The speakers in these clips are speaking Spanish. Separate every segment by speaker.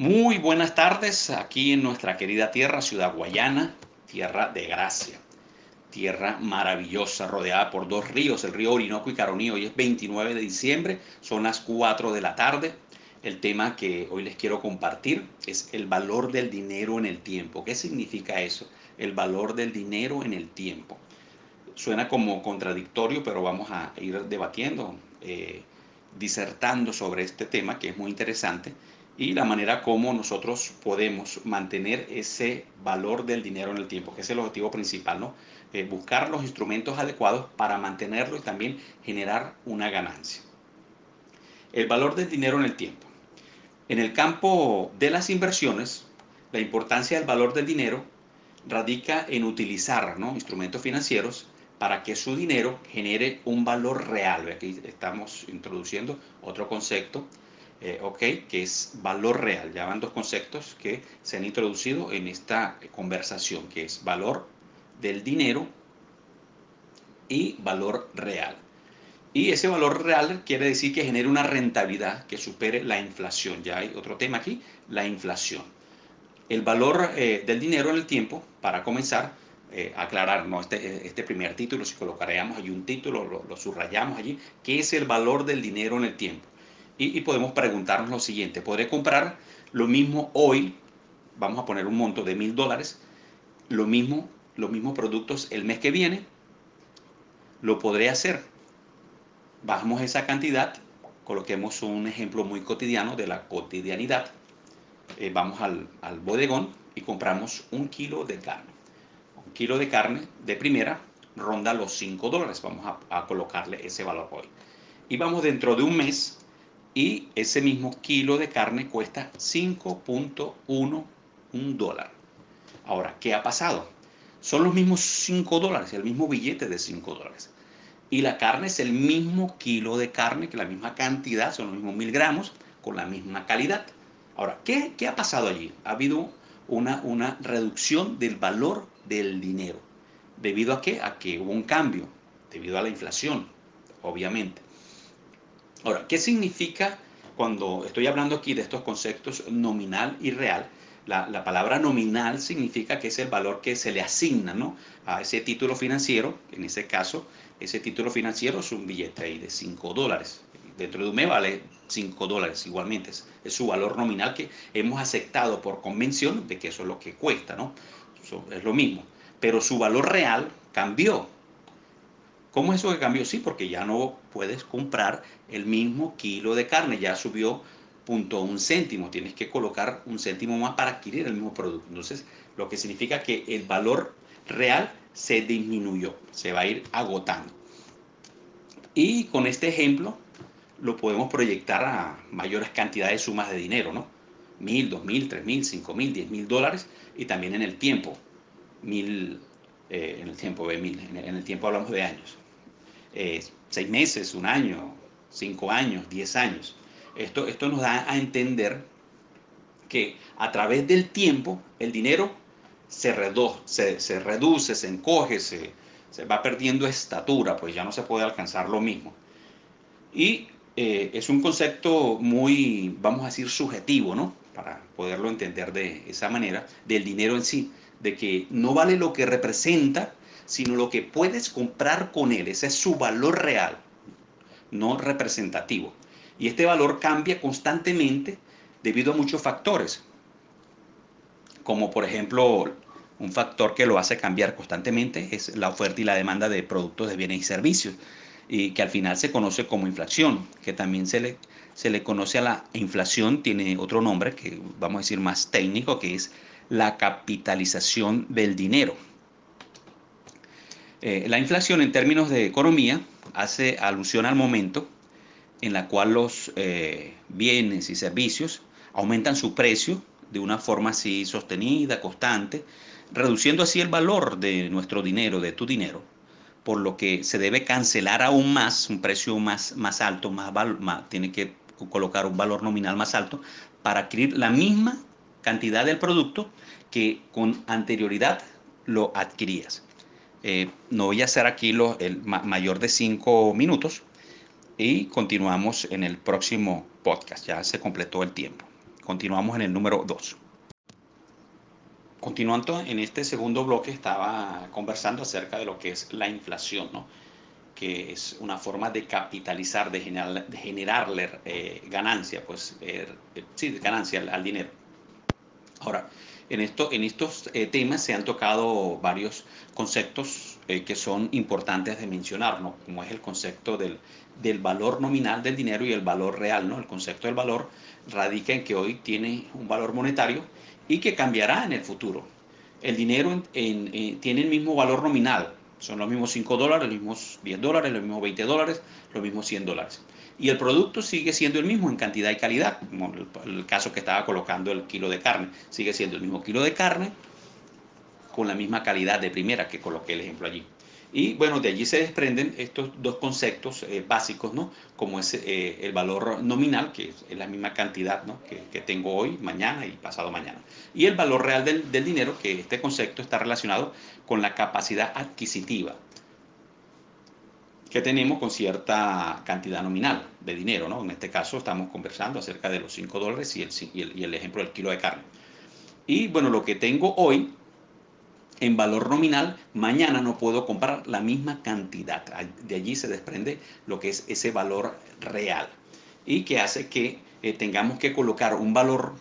Speaker 1: Muy buenas tardes aquí en nuestra querida tierra, Ciudad Guayana, tierra de gracia, tierra maravillosa, rodeada por dos ríos, el río Orinoco y Caroní. Hoy es 29 de diciembre, son las 4 de la tarde. El tema que hoy les quiero compartir es el valor del dinero en el tiempo. ¿Qué significa eso? El valor del dinero en el tiempo. Suena como contradictorio, pero vamos a ir debatiendo, eh, disertando sobre este tema que es muy interesante y la manera como nosotros podemos mantener ese valor del dinero en el tiempo, que es el objetivo principal, ¿no? Eh, buscar los instrumentos adecuados para mantenerlo y también generar una ganancia. El valor del dinero en el tiempo. En el campo de las inversiones, la importancia del valor del dinero radica en utilizar ¿no? instrumentos financieros para que su dinero genere un valor real. Aquí estamos introduciendo otro concepto eh, ok, que es valor real. Ya van dos conceptos que se han introducido en esta conversación, que es valor del dinero y valor real. Y ese valor real quiere decir que genere una rentabilidad que supere la inflación. Ya hay otro tema aquí, la inflación. El valor eh, del dinero en el tiempo, para comenzar, eh, aclarar ¿no? este, este, primer título, si colocaríamos allí un título, lo, lo subrayamos allí, ¿qué es el valor del dinero en el tiempo? Y, podemos preguntarnos lo siguiente, ¿podré comprar lo mismo hoy? Vamos a poner un monto de mil dólares, lo mismo, los mismos productos el mes que viene, lo podré hacer. Bajamos esa cantidad, coloquemos un ejemplo muy cotidiano de la cotidianidad. Eh, vamos al, bodegón y compramos un kilo de carne. Un kilo de carne de primera ronda los 5 dólares. Vamos a, a colocarle ese valor hoy. Y vamos dentro de un mes y ese mismo kilo de carne cuesta 5.1 dólar. Ahora, ¿qué ha pasado? Son los mismos 5 dólares, el mismo billete de 5 dólares. Y la carne es el mismo kilo de carne, que la misma cantidad, son los mismos mil gramos, con la misma calidad. Ahora, ¿qué, qué ha pasado allí? Ha habido una, una reducción del valor del dinero. ¿Debido a qué? A que hubo un cambio, debido a la inflación, obviamente. Ahora, ¿qué significa cuando estoy hablando aquí de estos conceptos nominal y real? La, palabra nominal significa que es el valor que se le asigna ¿no? a ese título financiero. En ese caso, ese título financiero es un billete ahí de 5 dólares. Dentro de un mes vale 5 dólares igualmente. Es, su valor nominal que hemos aceptado por convención de que eso es lo que cuesta. ¿no? Es lo mismo. Pero su valor real cambió ¿Cómo es eso que cambió? Sí, porque ya no puedes comprar el mismo kilo de carne, ya subió punto un céntimo, tienes que colocar un céntimo más para adquirir el mismo producto. Entonces, lo que significa que el valor real se disminuyó, se va a ir agotando. Y con este ejemplo lo podemos proyectar a mayores cantidades de sumas de dinero, ¿no? Mil, dos mil, tres mil, cinco mil, diez mil dólares y también en el tiempo, mil, eh, en el tiempo de mil, en el tiempo hablamos de años. Eh, seis meses, un año, cinco años, diez años. Esto, esto nos da a entender que a través del tiempo el dinero se, se, reduce, se encoge, se, va perdiendo estatura, pues ya no se puede alcanzar lo mismo. Y eh, es un concepto muy, vamos a decir, subjetivo, ¿no? Para poderlo entender de esa manera, del dinero en sí, de que no vale lo que representa, sino lo que puedes comprar con él. Ese es su valor real, no representativo. Y este valor cambia constantemente debido a muchos factores, como por ejemplo un factor que lo hace cambiar constantemente es la oferta y la demanda de productos de bienes y servicios, y que al final se conoce como inflación, que también se le, se le conoce a la inflación, tiene otro nombre que vamos a decir más técnico, que es la capitalización del dinero. Eh, la inflación en términos de economía hace alusión al momento en la cual los eh, bienes y servicios aumentan su precio de una forma así sostenida, constante, reduciendo así el valor de nuestro dinero, de tu dinero, por lo que se debe cancelar aún más, un precio más, más alto, más, más tiene que colocar un valor nominal más alto para adquirir la misma cantidad del producto que con anterioridad lo adquirías. Eh, no voy a hacer aquí lo, el mayor de cinco minutos y continuamos en el próximo podcast. Ya se completó el tiempo. Continuamos en el número 2. Continuando en este segundo bloque estaba conversando acerca de lo que es la inflación, ¿no? que es una forma de capitalizar, de, generar, de generarle eh, ganancia, pues eh, sí, ganancia al, dinero. Ahora, en, esto, en estos eh, temas se han tocado varios conceptos que son importantes de mencionar, ¿no? como es el concepto del, valor nominal del dinero y el valor real. ¿no? El concepto del valor radica en que hoy tiene un valor monetario y que cambiará en el futuro. El dinero tiene el mismo valor nominal, son los mismos 5 dólares, los mismos 10 dólares, los mismos 20 dólares, los mismos 100 dólares. Y el producto sigue siendo el mismo en cantidad y calidad, como el, caso que estaba colocando el kilo de carne. Sigue siendo el mismo kilo de carne con la misma calidad de primera que coloqué el ejemplo allí. Y bueno, de allí se desprenden estos dos conceptos eh, básicos, ¿no? Como es eh, el valor nominal, que es la misma cantidad ¿no? que, tengo hoy, mañana y pasado mañana. Y el valor real del, del, dinero, que este concepto está relacionado con la capacidad adquisitiva que tenemos con cierta cantidad nominal de dinero, ¿no? En este caso estamos conversando acerca de los 5 dólares y el, y el, ejemplo del kilo de carne. Y bueno, lo que tengo hoy en valor nominal, mañana no puedo comprar la misma cantidad. De allí se desprende lo que es ese valor real y que hace que eh, tengamos que colocar un valor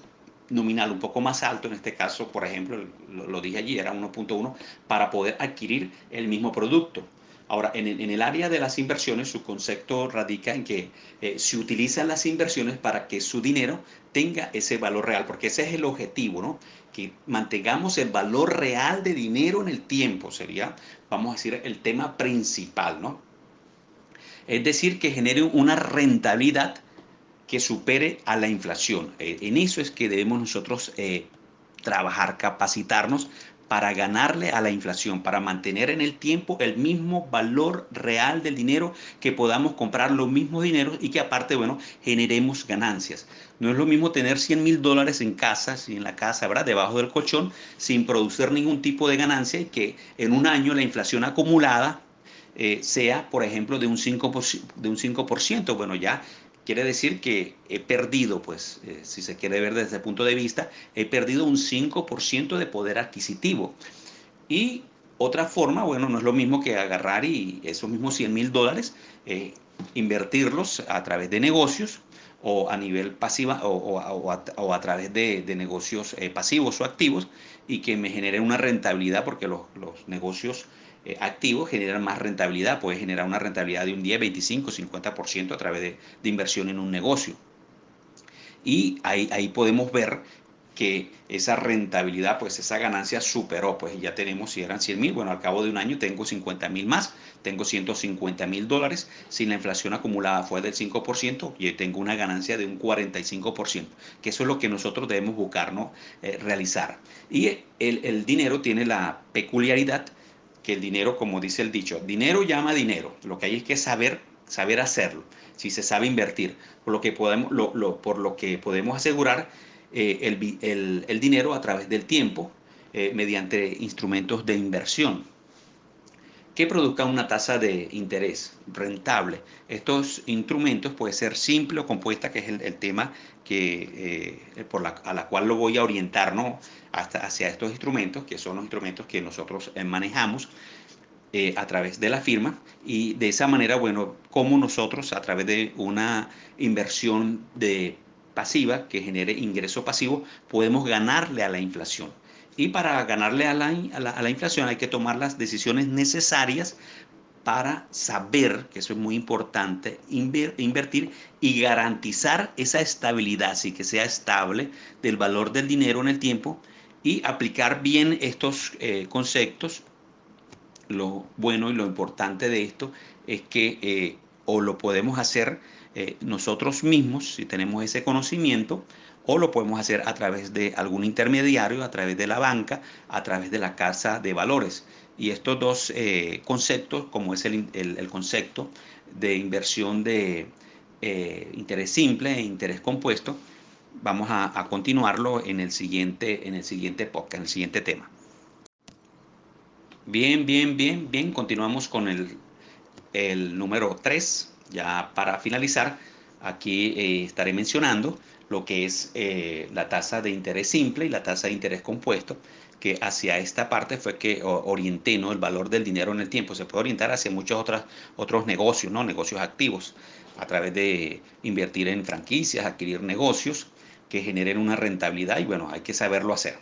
Speaker 1: nominal un poco más alto, en este caso, por ejemplo, lo, dije allí, era 1.1, para poder adquirir el mismo producto. Ahora, en el, área de las inversiones, su concepto radica en que eh, se utilizan las inversiones para que su dinero tenga ese valor real, porque ese es el objetivo, ¿no? que mantengamos el valor real de dinero en el tiempo, sería, vamos a decir, el tema principal, ¿no? Es decir, que genere una rentabilidad que supere a la inflación. Eh, en eso es que debemos nosotros eh, trabajar, capacitarnos para ganarle a la inflación, para mantener en el tiempo el mismo valor real del dinero, que podamos comprar los mismos dineros y que aparte, bueno, generemos ganancias. No es lo mismo tener 100 mil dólares en casa, en la casa, ¿verdad? Debajo del colchón, sin producir ningún tipo de ganancia y que en un año la inflación acumulada eh, sea, por ejemplo, de un 5%, de un 5%. Bueno, ya quiere decir que he perdido, pues, eh, si se quiere ver desde ese punto de vista, he perdido un 5% de poder adquisitivo. Y otra forma, bueno, no es lo mismo que agarrar y esos mismos 100 mil dólares, eh, invertirlos a través de negocios o a nivel pasiva o, a, través de, negocios eh, pasivos o activos y que me genere una rentabilidad porque los negocios eh, activos generan más rentabilidad, puede generar una rentabilidad de un 10, 25, 50% a través de, inversión en un negocio. Y ahí, ahí podemos ver que esa rentabilidad, pues esa ganancia superó, pues ya tenemos, si eran 100 mil, bueno, al cabo de un año tengo 50 mil más, tengo 150 mil dólares, si la inflación acumulada fue del 5%, y tengo una ganancia de un 45%, que eso es lo que nosotros debemos buscar, ¿no? Eh, realizar. Y el, el dinero tiene la peculiaridad que el dinero, como dice el dicho, dinero llama dinero. Lo que hay es que saber, saber hacerlo, si se sabe invertir. Por lo que podemos, lo, por lo que podemos asegurar eh, el, el, dinero a través del tiempo eh, mediante instrumentos de inversión que produzcan una tasa de interés rentable. Estos instrumentos pueden ser simple o compuesta, que es el, tema que, eh, por la, a la cual lo voy a orientar ¿no? Hasta, hacia estos instrumentos, que son los instrumentos que nosotros eh, manejamos eh, a través de la firma. Y de esa manera, bueno, como nosotros a través de una inversión de pasiva que genere ingreso pasivo, podemos ganarle a la inflación. Y para ganarle a la, a la, inflación hay que tomar las decisiones necesarias para saber, que eso es muy importante, invertir y garantizar esa estabilidad, así que sea estable del valor del dinero en el tiempo y aplicar bien estos eh, conceptos. Lo bueno y lo importante de esto es que eh, o lo podemos hacer eh, nosotros mismos, si tenemos ese conocimiento, o lo podemos hacer a través de algún intermediario, a través de la banca, a través de la casa de valores. Y estos dos eh, conceptos, como es el, concepto de inversión de eh, interés simple e interés compuesto, vamos a, continuarlo en el siguiente, en el siguiente podcast, en el siguiente tema. Bien, bien, bien, bien. Continuamos con el, el número 3. Ya para finalizar, aquí eh, estaré mencionando lo que es eh, la tasa de interés simple y la tasa de interés compuesto, que hacia esta parte fue que orienté ¿no? el valor del dinero en el tiempo. Se puede orientar hacia muchos otros, otros negocios, ¿no? negocios activos, a través de invertir en franquicias, adquirir negocios que generen una rentabilidad y bueno, hay que saberlo hacer.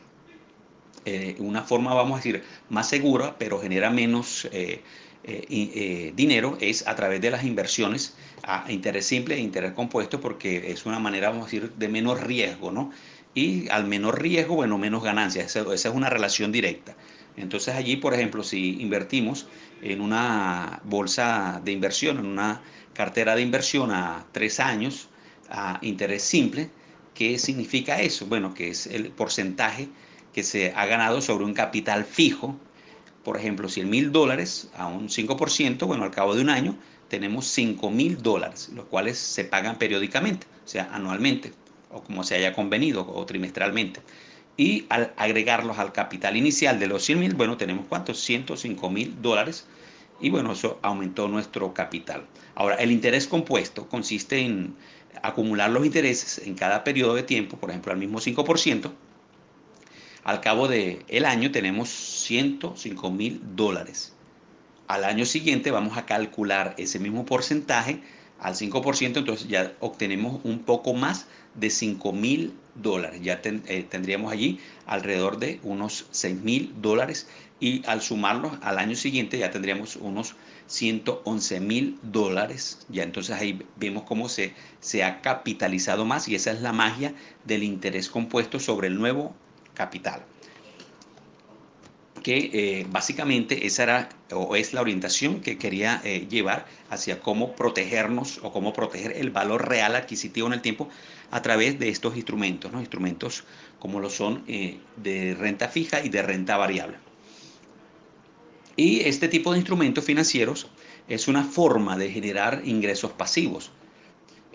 Speaker 1: Eh, una forma, vamos a decir, más segura, pero genera menos eh, eh, dinero, es a través de las inversiones a interés simple e interés compuesto, porque es una manera, vamos a decir, de menos riesgo, ¿no? Y al menor riesgo, bueno, menos ganancias. Esa, esa es una relación directa. Entonces allí, por ejemplo, si invertimos en una bolsa de inversión, en una cartera de inversión a tres años, a interés simple, ¿qué significa eso? Bueno, que es el porcentaje que se ha ganado sobre un capital fijo. Por ejemplo, 100 mil dólares a un 5%, bueno, al cabo de un año tenemos 5 mil dólares, los cuales se pagan periódicamente, o sea, anualmente, o como se haya convenido, o trimestralmente. Y al agregarlos al capital inicial de los 100 mil, bueno, tenemos cuántos? 105 mil dólares. Y bueno, eso aumentó nuestro capital. Ahora, el interés compuesto consiste en acumular los intereses en cada periodo de tiempo, por ejemplo, al mismo 5%. Al cabo del el año tenemos 105 mil dólares. Al año siguiente vamos a calcular ese mismo porcentaje al 5%, entonces ya obtenemos un poco más de 5 mil dólares. Ya eh, tendríamos allí alrededor de unos 6 mil dólares y al sumarlos al año siguiente ya tendríamos unos 111 mil dólares. Ya entonces ahí vemos cómo se, se ha capitalizado más y esa es la magia del interés compuesto sobre el nuevo capital que eh, básicamente esa era o es la orientación que quería eh, llevar hacia cómo protegernos o cómo proteger el valor real adquisitivo en el tiempo a través de estos instrumentos, ¿no? instrumentos como lo son eh, de renta fija y de renta variable. Y este tipo de instrumentos financieros es una forma de generar ingresos pasivos.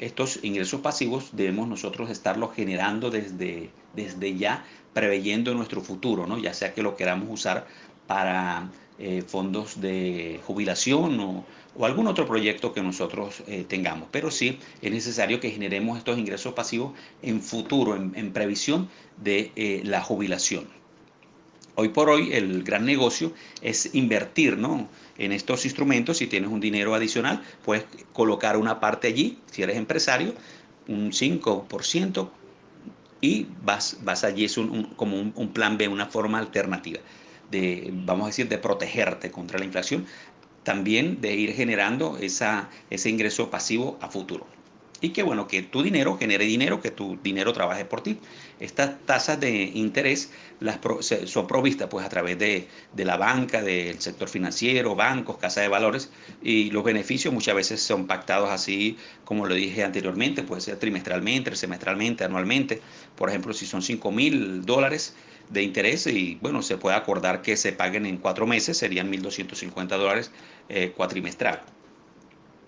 Speaker 1: Estos ingresos pasivos debemos nosotros estarlos generando desde, desde ya preveyendo nuestro futuro, ¿no? ya sea que lo queramos usar para eh, fondos de jubilación o, algún otro proyecto que nosotros eh, tengamos. Pero sí es necesario que generemos estos ingresos pasivos en futuro, en, previsión de eh, la jubilación. Hoy por hoy el gran negocio es invertir ¿no? en estos instrumentos. Si tienes un dinero adicional, puedes colocar una parte allí, si eres empresario, un 5%, y vas, vas allí, es un, como un, plan B, una forma alternativa de, vamos a decir, de protegerte contra la inflación, también de ir generando esa, ese ingreso pasivo a futuro y que bueno, que tu dinero genere dinero, que tu dinero trabaje por ti. Estas tasas de interés las son provistas pues a través de, de, la banca, del sector financiero, bancos, casas de valores y los beneficios muchas veces son pactados así como lo dije anteriormente, puede ser trimestralmente, semestralmente, anualmente. Por ejemplo, si son 5 mil dólares de interés y bueno, se puede acordar que se paguen en cuatro meses, serían 1.250 dólares eh, cuatrimestral.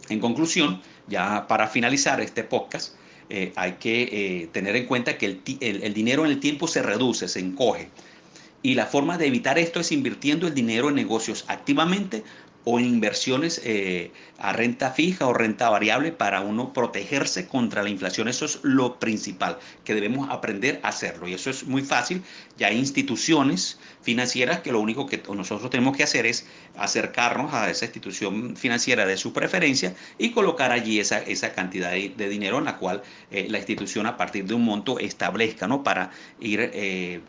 Speaker 1: En conclusión, ya para finalizar este podcast, eh, hay que eh, tener en cuenta que el, dinero en el tiempo se reduce, se encoge. Y la forma de evitar esto es invirtiendo el dinero en negocios activamente o inversiones eh, a renta fija o renta variable para uno protegerse contra la inflación. Eso es lo principal, que debemos aprender a hacerlo. Y eso es muy fácil. Ya hay instituciones financieras que lo único que nosotros tenemos que hacer es acercarnos a esa institución financiera de su preferencia y colocar allí esa, esa cantidad de, dinero en la cual eh, la institución a partir de un monto establezca, ¿no? Para ir eh,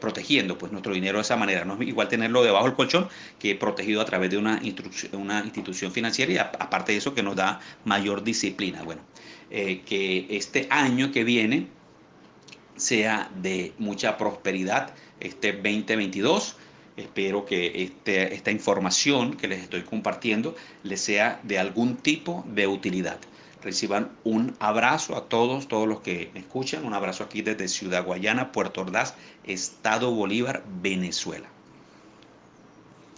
Speaker 1: protegiendo pues, nuestro dinero de esa manera. No es igual tenerlo debajo del colchón que protegido a través de una institución una institución financiera y aparte de eso que nos da mayor disciplina. Bueno, eh, que este año que viene sea de mucha prosperidad, este 2022. Espero que este, esta información que les estoy compartiendo les sea de algún tipo de utilidad. Reciban un abrazo a todos, todos los que me escuchan. Un abrazo aquí desde Ciudad Guayana, Puerto Ordaz, Estado Bolívar, Venezuela.